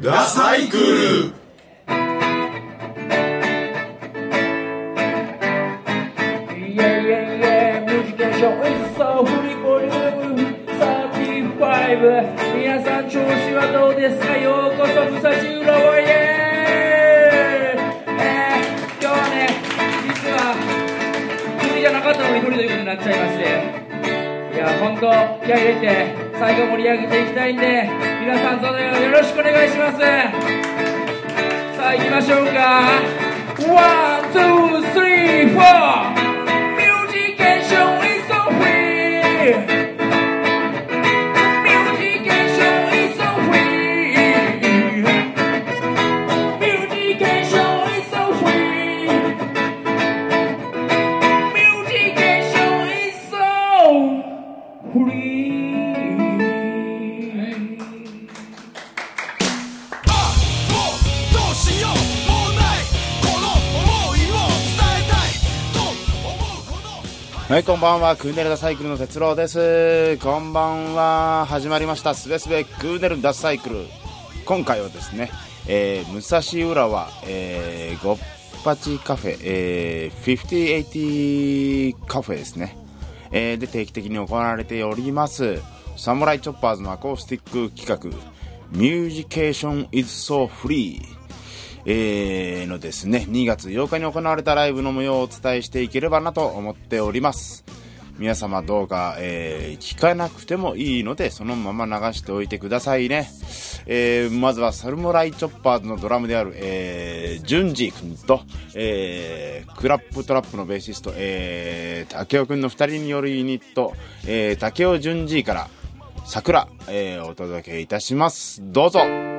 ダサイクル後気合入れて最後盛り上げていきたいんで皆さんそのよろしくお願いします。さあ行きましょうか。 One、two、three、fourはい、こんばんは。クーネルダサイクルの哲郎です。こんばんは。始まりました。すべすべクーネルダサイクル。今回はですね、えー、武蔵浦和、えー、ごっぱちカフェ、えー、5080カフェですね。えー、で定期的に行われております、サムライチョッパーズのアコースティック企画、ミュージケーション is so free。えーのですね、2月8日に行われたライブの模様をお伝えしていければなと思っております。皆様どうか、えー聞かなくてもいいので、そのまま流しておいてくださいね。えーまずはサルモライチョッパーズのドラムである、えー、ジュンジ君と、えークラップトラップのベーシスト、えー、竹雄君の2人によるユニット、えー、竹雄ジュンジーから、桜、えーお届けいたします。どうぞ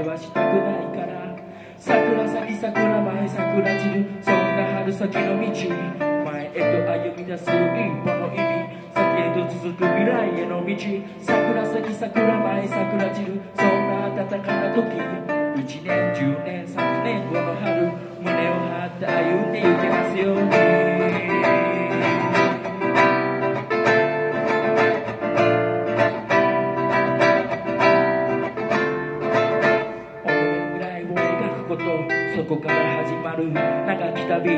だけはしたくないから。桜咲き桜前桜散る。そんな春先の道。前へと歩み出す一歩の意味。先へと続く未来への道。桜咲き桜前桜散る。そんな暖かな時。1年10年3年後の春。胸を張って歩んでいけますように。こから始まる長き旅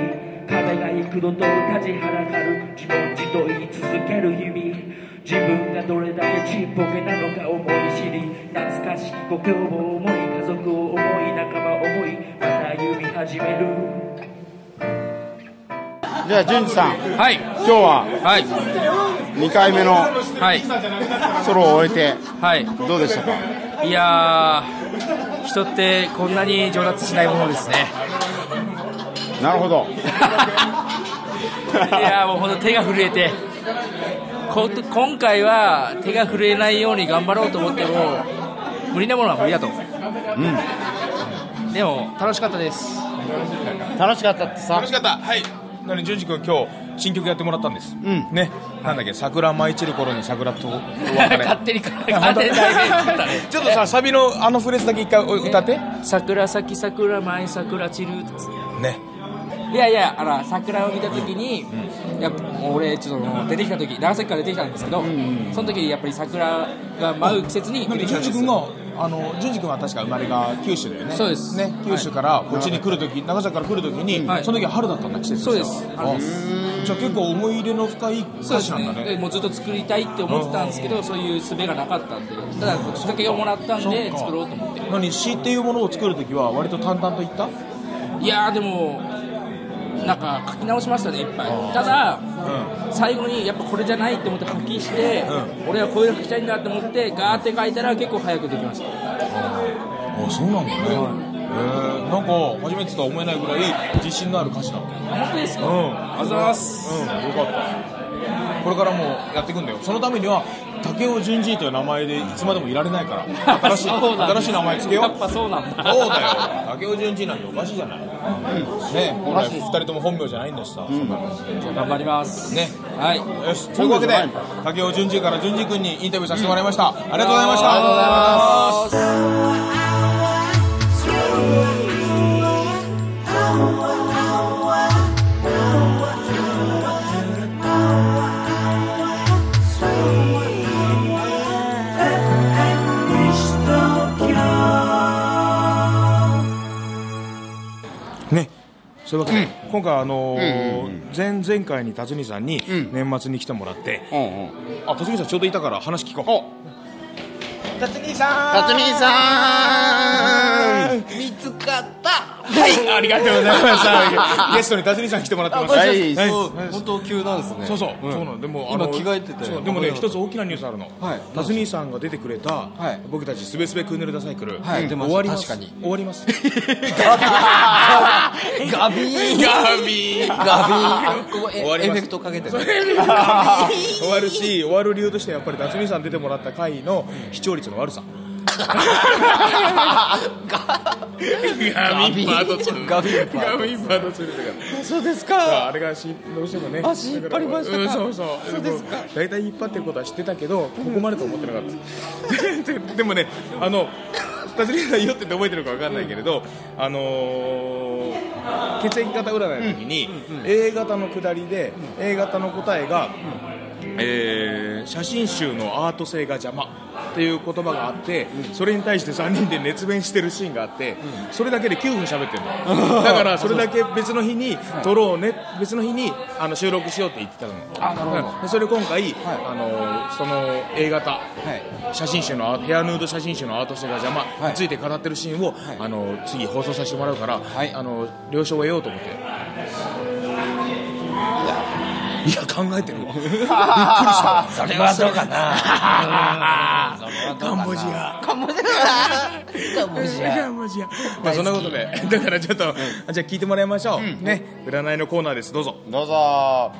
壁が幾度と立ちはだかる。自問自答言い続ける日々自分がどれだけちっぽけなのか思い知り懐かしき故郷を思い家族を思い仲間を思いまた歩み始める。じゃあ、ジュンジさん、はい、今日ははい、2回目のはい、ソロを終えてはい、どうでしたか？いやー、人ってこんなに上達しないものですね。なるほど いやー、もう本当手が震えて、こ今回は手が震えないように頑張ろうと思っても、無理なものは無理だと。でも、楽しかったです。楽しかったってさ楽しかったはいなので淳二君今日新曲やってもらったんです、ね。なんだっけ桜舞い散る頃に桜とお別れ。勝手に。ちょっとさサビのあのフレーズだけ一回歌って。桜咲き桜舞い桜散る。ね。いやいや、あら、桜を見たときに、いや俺、ちょっと出てきたとき、長崎から出てきたんですけど、その時にやっぱり桜が舞う季節にあの淳二君は確か生まれが九州だよね。そうです。ね九州からこっちに来るとき、長崎から来るときに、はい。その時は春だったんだ季節そうです。あじゃあ結構思い入れの深い歌詞なんだね。ね。でもうずっと作りたいって思ってたんですけどそういう術がなかったんでただきっかけをもらったんで作ろうと思って。何詩っていうものを作るときは割と淡々と言った？いやーでもなんか書き直しましたねいっぱい。ただ、最後にやっぱこれじゃないって思って書きして、俺はこういうの書きたいんだって思ってガーって書いたら結構早くできました。あそうなんだね、えー、なんか初めてとは思えないぐらい自信のある歌詞だったよ本当ですか、うん。ありがとうございます。うんよかった。これからもやっていくんだよ。そのためには竹尾淳二という名前でいつまでもいられないから新しい 新しい名前つけよう。やっぱそうなんだ。そうだよ。竹尾淳二なんておかしいじゃない、ね本来2人とも本名じゃないんだしさ、そんなの頑張ります。ね。はい。よし。というわけで竹尾淳二から淳二君にインタビューさせてもらいました、ありがとうございました。ありがとうございますそういうわけで、今回あのー前々回に辰巳さんに年末に来てもらって、うんうん。あ辰巳さんちょうどいたから話聞こう。辰巳さん。辰巳さんかった。はいありがとうございました。ゲストに辰巳さん来てもらってます。はい。はい。本当急なんですね。そうそう、そうなのでも今着替えててでもね一つ大きなニュースあるの、はい。辰巳さんが出てくれた、はい。僕たちすべすべクーネルダサイクル、はい。出ました。終わります。確かに。終わります。ガビー。ガビー。ガビー。終わります。エフェクトかけてね。終わるし終わる理由としてはやっぱり辰巳さん出てもらった回の視聴率の悪さガビンパート2ガビンパー。トガビンパート2だか。らそうですまあか。あれがしどうしてもね。足引っ張りましたか。うんそうそう。そうですか。大体引っ張ってることは知ってたけどここまでと思ってなかった。ででもねあの辰巳さん酔ってて覚えてるか分かんないけれど、あのー血液型占いの時に、A 型の下りで A 型の答えが、えー写真集のアート性が邪魔っていう言葉があって、それに対して3人で熱弁してるシーンがあって、それだけで9分喋ってるの。だからそれだけ別の日に撮ろうね別の日にあの収録しようって言ってたの。あなるほど。それ今回、あのその A 型、写真集のアヘアヌード写真集のアート性が邪魔について語ってるシーンを、あの次放送させてもらうから、はい。あの了承を得ようと思っていや考えてるわ。びっくりしたわ。それはどうかな。カンボジア。カンボジア。カンボジア。カンボジアまあそんなことで。だからちょっと、じゃあ聞いてもらいましょう、ね。占いのコーナーです。どうぞ。どうぞ。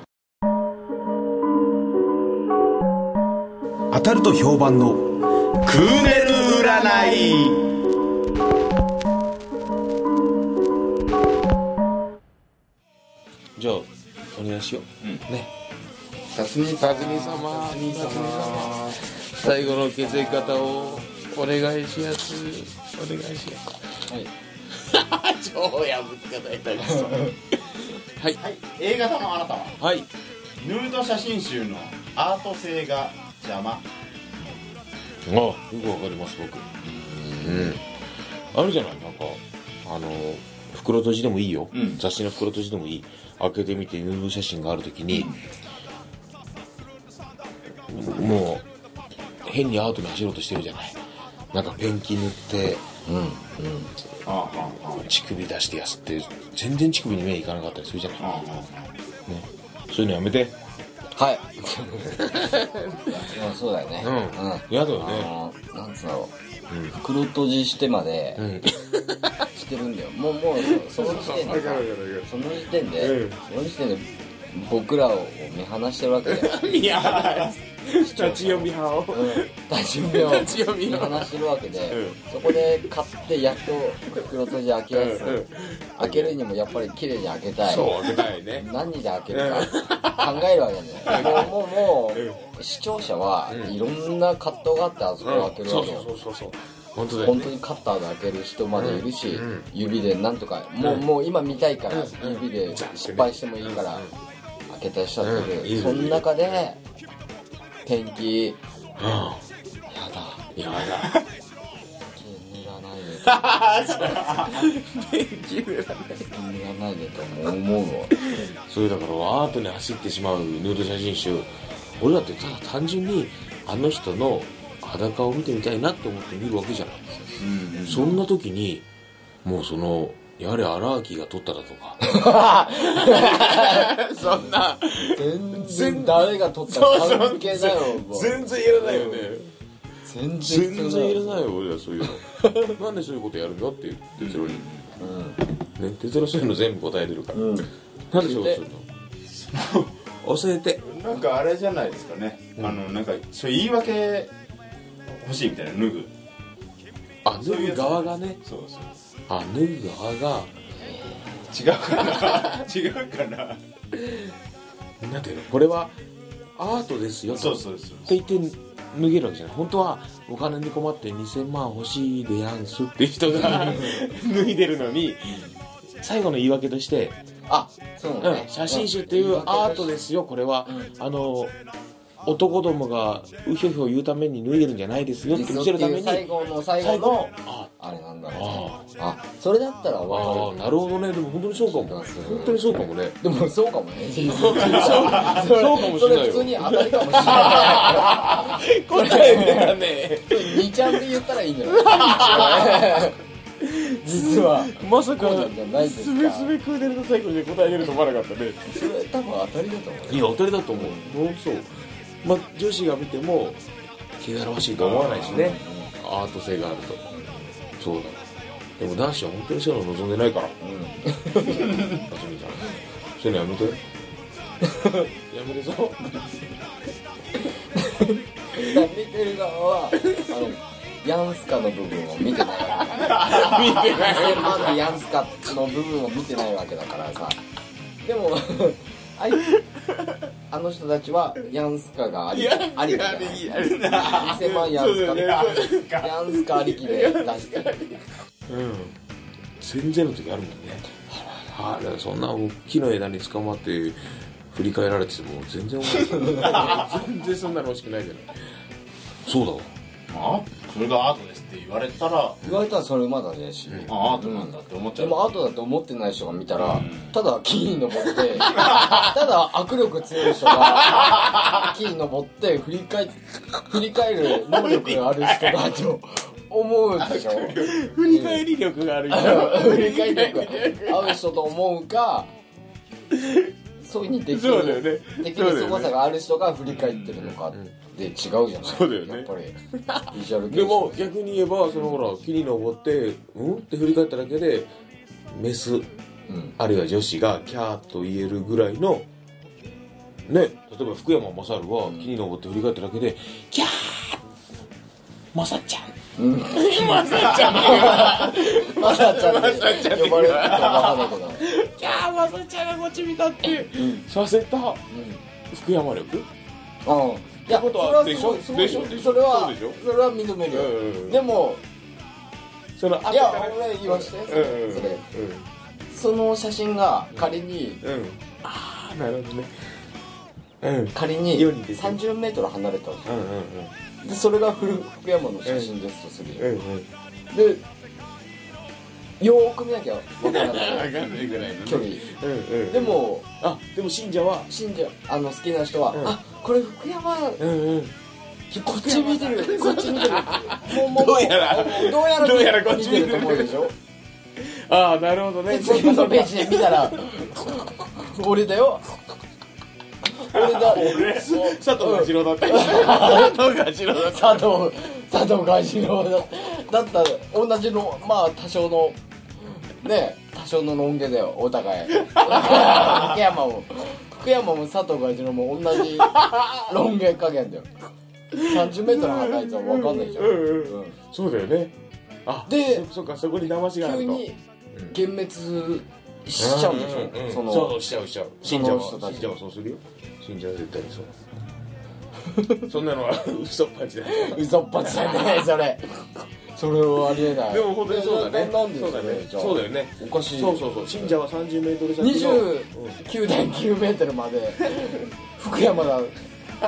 当たると評判のクーネル占い。じゃあお願いしよう、ね。辰巳辰巳様。辰巳様。最後の血液型をお願いしやす。お願いしやす。はい。超破っていただいたですはい、はい、A 型のあなたは？はい。ヌード写真集のアート性が邪魔。ああよくわかります僕。うん。あるじゃない？なんかあの袋閉じでもいいよ、雑誌の袋閉じでもいい開けてみてヌード写真があるときに、もう変にアートに走ろうとしてるじゃない。なんかペンキ塗って乳首出してやすって全然乳首に目いかなかったりするじゃない、ね、そういうのやめて。はい。でもそうだよね。うん。うん。だよね。のなんつうんだろう。袋閉じしてまでうん してるんだよ。もうもうそその時点でさ その時点でその時点で僕らを見放してるわけだよい。や立ち読み派を。うん。立ち読みを見放してるわけで、そこで買ってやっと袋閉じ開けやす、開けるにもやっぱり綺麗に開けたい。そう開けたいね。何で開けるか考えるわけだよもうもうもう視聴者はいろんな葛藤があってあそこを開けるそうわけよそうそうそう本当ね。本当にカッターで開ける人までいるし、指でなんとかもうもう今見たいから指で失敗してもいいから開けた人だっている、その中でペンキ。やだ。いやだ。塗らないで。ペンキ塗らないでと思うわそれだからアートに走ってしまうヌード写真集。俺だってただ単純にあの人の裸を見てみたいなって思って見るわけじゃない、そんな時にもうそのやれ荒木が取っただとか。そんな。全然誰が取ったか関係ないよ全然いらないよね。全全然然いらないよ俺はそういうの。なんでそういうことやるんだっていう哲郎に、ね哲郎そういうの全部答えてるから、なんでそういうことするの？教えて。なんかあれじゃないですかね、あのなんかそういう言い訳欲しいみたいな脱ぐ。あ脱ぐ側がね。そうそう。あ脱ぐ側が。違うかな。違うかな。なんていうの？これはアートですよそうそうそうって言って脱げるわけじゃない。本当はお金に困って2000万欲しいでやんすって人が 脱いでるのに最後の言い訳としてあそううんね写真集っていうアートですよ。これは、あの男どもがうひょひょ言うために脱いでるんじゃないですよって見せるために最後の最後ののああれなんだろうああ。それだったらあわかなるほどね。でも本当にそうかも。本当にそうかもね。るでもそうかもね。そうかもしれない普通に当たりかもしれない。答えだね。2ちゃんで言ったらいいんじゃない？実は。まさかすかすべすべクーデルの最後で答えれると思わなかったね。それ多分当たりだと思ういや当たりだと思う。本当そうまあ女子が見ても汚らわしいと思わないしね。アート性があると。そうだ。でも男子は本当にそういうの望んでないから。あすみさん。そういうのやめて。やめるぞ。見てる側はあのヤンスカの部分を見てないわけだ 見てない。2000万でヤンスカの部分を見てないわけだからさ。でもあい。あの人たちはヤンスカがありありきじゃない2000万ヤンスカでヤンスカありきで出してるうん全然の時あるもんねはあ、そんな大きな枝に捕まって振り返られてても全然面白い全然そんなの欲しくないじゃないそうだわあそれがアートですって言われたら言われたらそれまだねし、あアートなんだって思っちゃう。でもアートだと思ってない人が見たら、ただ木に登って ただ握力強い人が木に登って振り返振り返る能力がある人だと思うでしょ。振り返り力がある人。振り返り力が合う人と思うかそういうふうにできそうだよね。るできる凄さがある人が振り返ってるのかで違うじゃない。そうだよね。やっぱり。ビジュアル系でも逆に言えばそのほら木に登ってうん？って振り返っただけでメスうん。あるいは女子がキャーと言えるぐらいのね例えば福山雅治は木に登って振り返っただけでキャーまさちゃん。うん。まさちゃん。まさちゃん。って呼ばれるかわかんないけど。キャーまさちゃんがこっち見たってさせた福山力？うんいやことはでしょ？でしょ？それはそれは認めるよ、うんうんうん。でもそのいや俺言わして。それ,、うんうんそれその写真が仮にああなるほどね。うん。仮に世に出てる30メートル離れたんですようんうんでそれが福福山の写真ですとするよ、うんうん。でよーく見なきゃわからない分かんないぐらい。の距離。でもあでも信者は信者あの好きな人は、うん。あこれ福山うんうん。こっち見てる。こっち見てる。どうやら。どうやらどうやらこっち見てると思うでしょ。ああなるほどね。で 次のページで見たら俺だよ。俺だ。俺？佐藤が次郎だった。佐藤が次郎だ。った佐藤佐藤蛾次郎だ。だったら同じのまあ多少のね多少のロン毛だよお互い。福山も福山も佐藤蛾次郎も同じロン毛加減だよ。30メートル離れたら分かんないじゃん、うんうんうん。そうだよね。あでそそっかそこに騙しがあると。急に幻滅しちゃうんでしょ、うんうんうん。そのそう。しちゃうしちゃう。信者はその人たち。信者はそうするよ。信者は絶対にそう。そんなのは嘘っぱちだよ。嘘っぱちだねそれそれはありえない。でも本当にそうだね。ななんでそうだね。そうだよね。おかしいそうそうそう。信者は30メートル先の29.9メートルまで。福山だ。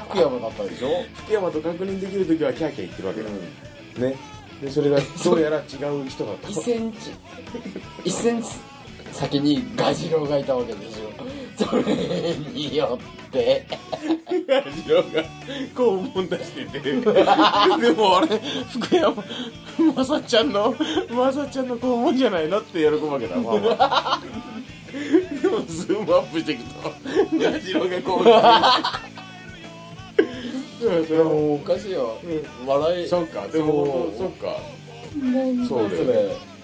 福山だったでしょ、福山と確認できる時はキャーキャー言ってるわけだ、ね。でそれが どうやら違う人だと1センチ。1センチ先にガジロウがいたわけでしょ。それによって次郎が肛門出してて。でもあれ福山まさちゃんのまさちゃんの肛門じゃないのって喜ぶわけだ。ファンはでもズームアップしていくとガジロがこうう。んそれはもうおかしいよ。笑いそっかでもそっか。そうだよね。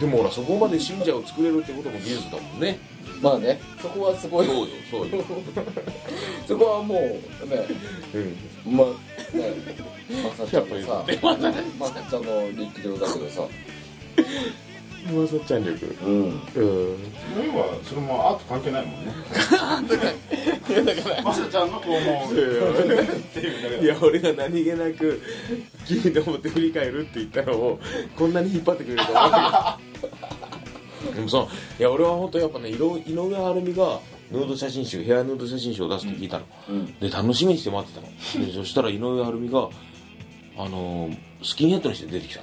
でもほらそこまで信者を作れるってことも技術だもんねまあねそこはすごい。そうよそうよ。そこはもうね。うん。まあね。まさちゃんのさ。やっぱりまさちゃんの力量だけどさ。まさちゃん力。うん。うん。要はそれもアート関係ないもん。ねまさちゃんのこうもう。いや俺が何気なく君と思って振り返るって言ったのをこんなに引っ張ってくれると思わなでもさいや俺は本当やっぱね井上晴美がヌード写真集ヘアヌード写真集を出すって聞いたの、で楽しみにして待ってたの。でそしたら井上晴美があのースキンヘッドにして出てきた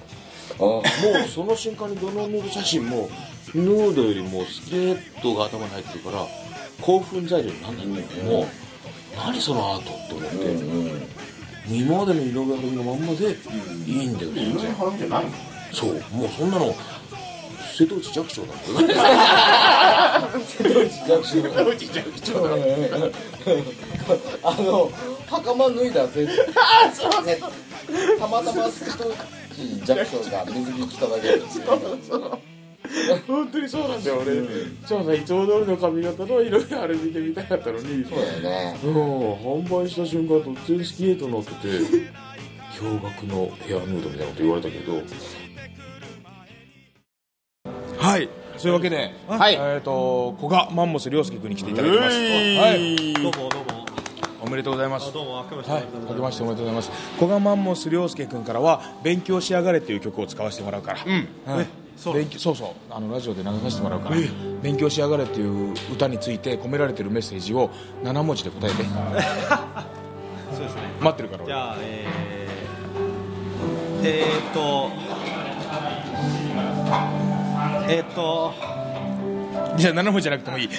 の。もうその瞬間にどのヌード写真もヌードよりもスキンヘッドが頭に入ってるから興奮材料になんないんだけども、何そのアートって思って、今までの井上晴美のまんまでいいんだよ全然。払うんじゃないの？そう。もうそんなの瀬戸内寂聴だもん瀬戸内寂聴あの袴脱いだぜ。ね。たまたま瀬戸内寂聴が水着着ただけで。すよ本当にそうなんだよ俺、そうさいつも通りの髪型の井上晴美で見たかったのに。そうだよね。うん販売した瞬間突然スキンヘッドになってて驚愕のヘアヌードみたいなこと言われたけどはい。そういうわけで、はい。えっ、と古賀マンモス涼介君に来ていただきます、はい。どうもどうも。おめでとうございます。どうも明けましてはい、明けましておめでとうございます。古賀マンモス涼介君からは「勉強しやがれ」っていう曲を使わせてもらうから、はい。そう勉強そうそう。あのラジオで流させてもらうから「勉強しやがれ」っていう歌について込められてるメッセージを7文字で答えて。そうですね。待ってるから俺。じゃあえー、えー、っとえー、っとじゃあ7文字じゃなくてもいい。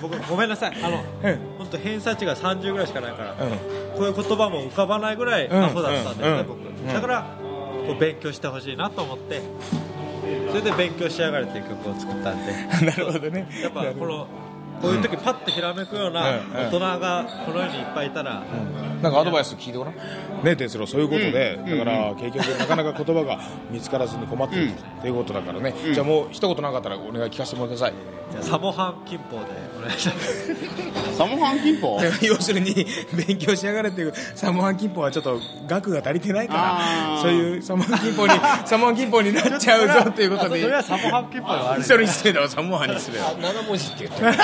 僕 ごめんなさい。あのうん。本当偏差値が30ぐらいしかないから、うん。こういう言葉も浮かばないぐらいアホだったんですね、僕。だからこう勉強してほしいなと思って。それで「勉強しやがれ」っていう曲を作ったんで。なるほどね。やっぱこのこういう時パッとひらめくようなうん大人がこの世にいっぱいいたら、なんかアドバイス聞いてごらん。ね哲郎そういうことで、だから結局なかなか言葉が見つからずに困ってるっていうことだからね、じゃあもう一言なかったらお願い聞かせてもらってくださいじゃあサモハン金峰でお願いします。サモハン金峰要するに勉強しやがれっていうサモハン金峰はちょっと額が足りてないからそういうサモハン金峰に サモハン金峰になっちゃうぞっていうことそでれはサモハン金峰がある。それに失礼だわサモハンに失礼だわ。7文字って言っ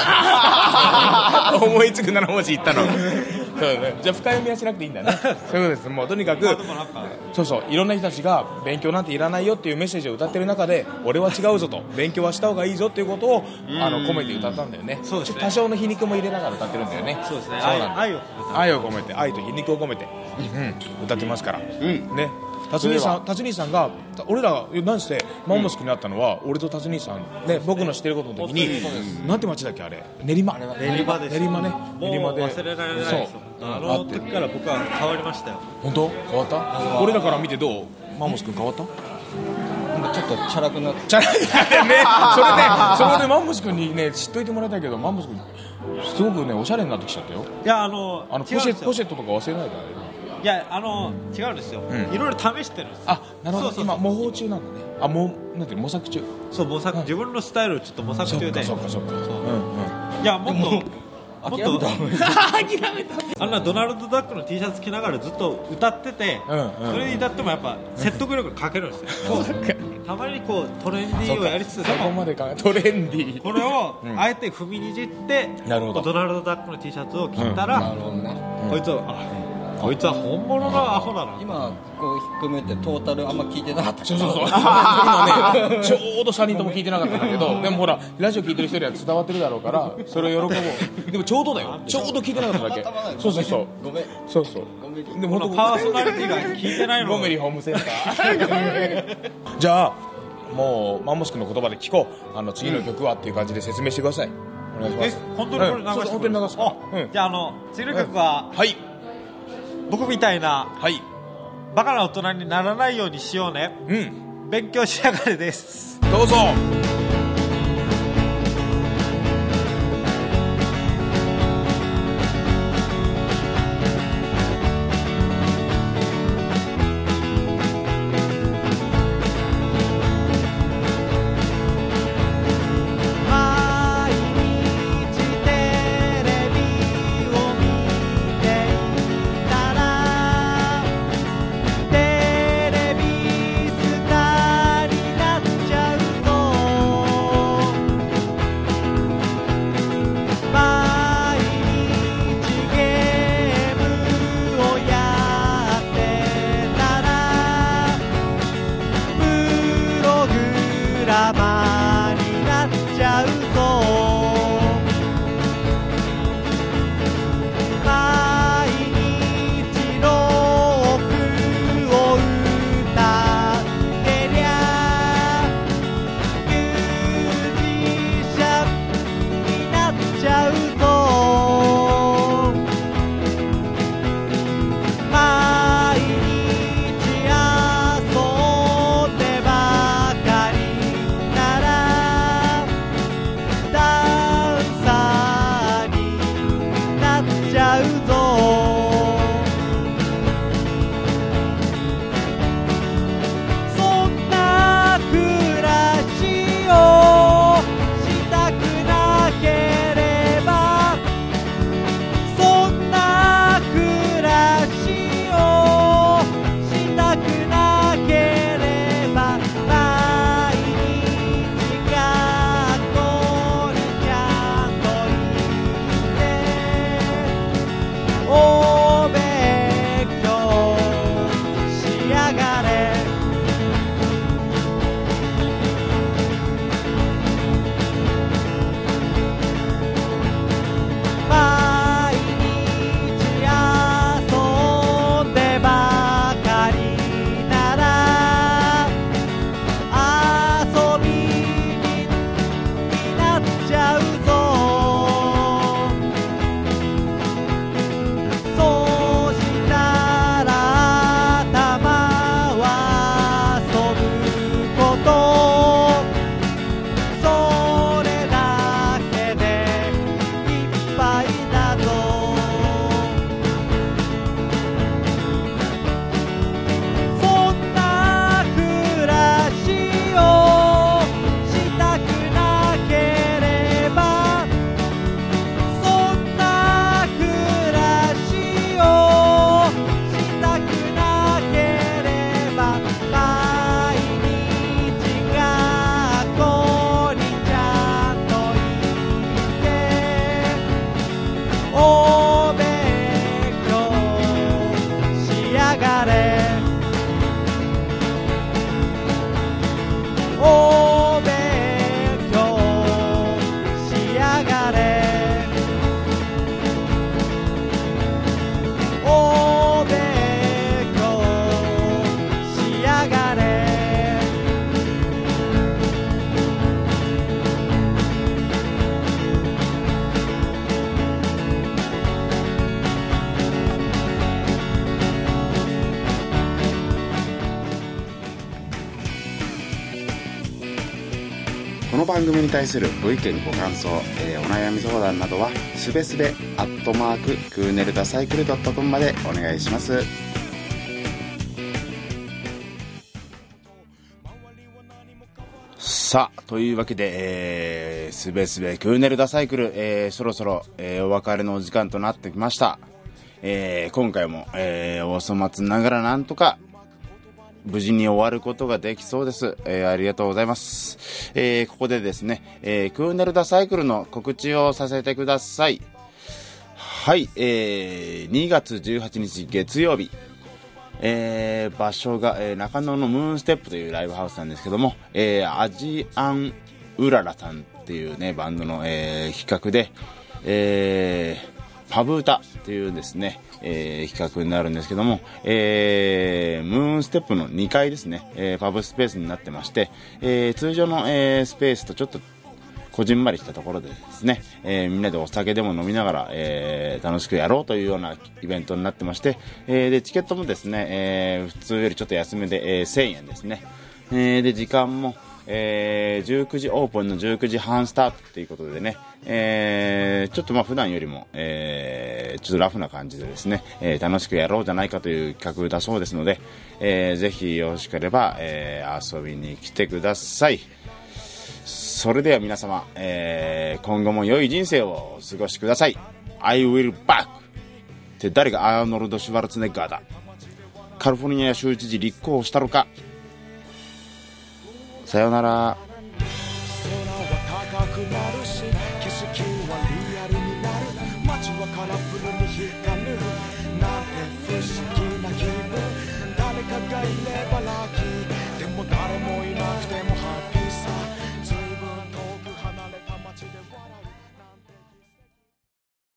思いつく7文字言ったのね。じゃあ深読みはしなくていいんだね。そういうことです。もうとにかくそうそういろんな人たちが勉強なんていらないよっていうメッセージを歌ってる中で俺は違うぞと 勉強はした方がいいぞっていうことをあの込めて歌ったんだよね。そうですね。多少の皮肉も入れながら歌ってるんだよね。そうですね。愛愛を。込めて愛と皮肉を込めて、うん、歌ってますから、ね辰兄さん辰兄さんが俺ら何してマンモスクになったのは、俺と辰兄さん、ね、僕の知ってることの時になんて町だっけあれ？練馬。練馬です練馬ね。練馬で。忘れられないですよ。そう。あの時から僕は変わりましたよ。本当？変わった？俺らから見てどう？マンモス君変わった？なんかちょっとチャラくなってじゃあね、それで、それでマンモス君にね、知っといてもらいたいけど、マンモス君、すごくね、おしゃれになってきちゃったよ。いやあのあの、ポシェポシェットとか忘れないであれ。いやあの違うんですよ、ん。いろいろ試してるんですよ。あ、なるほど、そうそう今、模倣中なんだね。あ、もう、なんていうの？模索中？そう模索。自分のスタイルをちょっと模索そっか中でそっかそっか。う。んうん。いやもっともっと あんなドナルド・ダックの T シャツ着ながらずっと歌ってて、うんうん。それに歌ってもやっぱ説得力が欠けるんですよ、たまにこうトレンディーをやりつつでそこもまでか、トレンディー。これをあえて踏みにじって、なるほど。ドナルド・ダックの T シャツを着たら、なるほどね。こいつはあこいつは本物のアホだな今こう引っ込めてトータルあんま聞いてなかった。そうそうそう。今ね、ちょうど3人とも聞いてなかったんだけど、でもほら、ラジオ聞いてる人には伝わってるだろうから、それを喜ぼう。でもちょうどだよ。ちょうど聞いてなかっただけ。そうそうそう。ごめん。そうそう。ごめん。でもパーソナリティが聞いてないの。ゴメリホームセンターじゃあもうマンモス君の言葉で聞こう。あの次の曲はっていう感じで説明してください。お願いします。え本当にこれ流してうん本当に流すから。うん。じゃああの次の曲は、はい僕みたいなはい。バカな大人にならないようにしようね。うん。勉強しやがれです。どうぞ組に対するご意見ご感想、えーお悩み相談などはすべすべアットマーククーネルダサイクルドットコムまでお願いします。さあというわけで、えー、すべすべクーネルダサイクル、えーそろそろ、えーお別れのお時間となってきました、えー今回も、えーお粗末ながらなんとか無事に終わることができそうです。えーありがとうございます。えーここでですね、えークーネルダサイクルの告知をさせてください。はい、えー2月18日月曜日、えー場所が、えー中野のムーンステップというライブハウスなんですけども、えーアジアンウララさんっていうね、バンドの、えー企画で、えーパブ歌っていうですね、えー企画になるんですけども、えームーンステップの2階ですね、えーパブスペースになってまして、えー通常の、えースペースとちょっとこじんまりしたところでですね、えーみんなでお酒でも飲みながら、えー楽しくやろうというようなイベントになってまして、えーでチケットもですね、えー普通よりちょっと安めで、えー1000円ですね、えーで時間も、えー19時オープンの19時半スタートということでね、えーちょっとまあ普段よりも、えーちょっとラフな感じでですね、えー楽しくやろうじゃないかという企画だそうですので、えーぜひよろしければ、えー遊びに来てください。それでは皆様、えー今後も良い人生をお過ごしください。I will back! って誰がアーノルド・シュワルツネッガーだカリフォルニア州知事立候補したのかさよなら。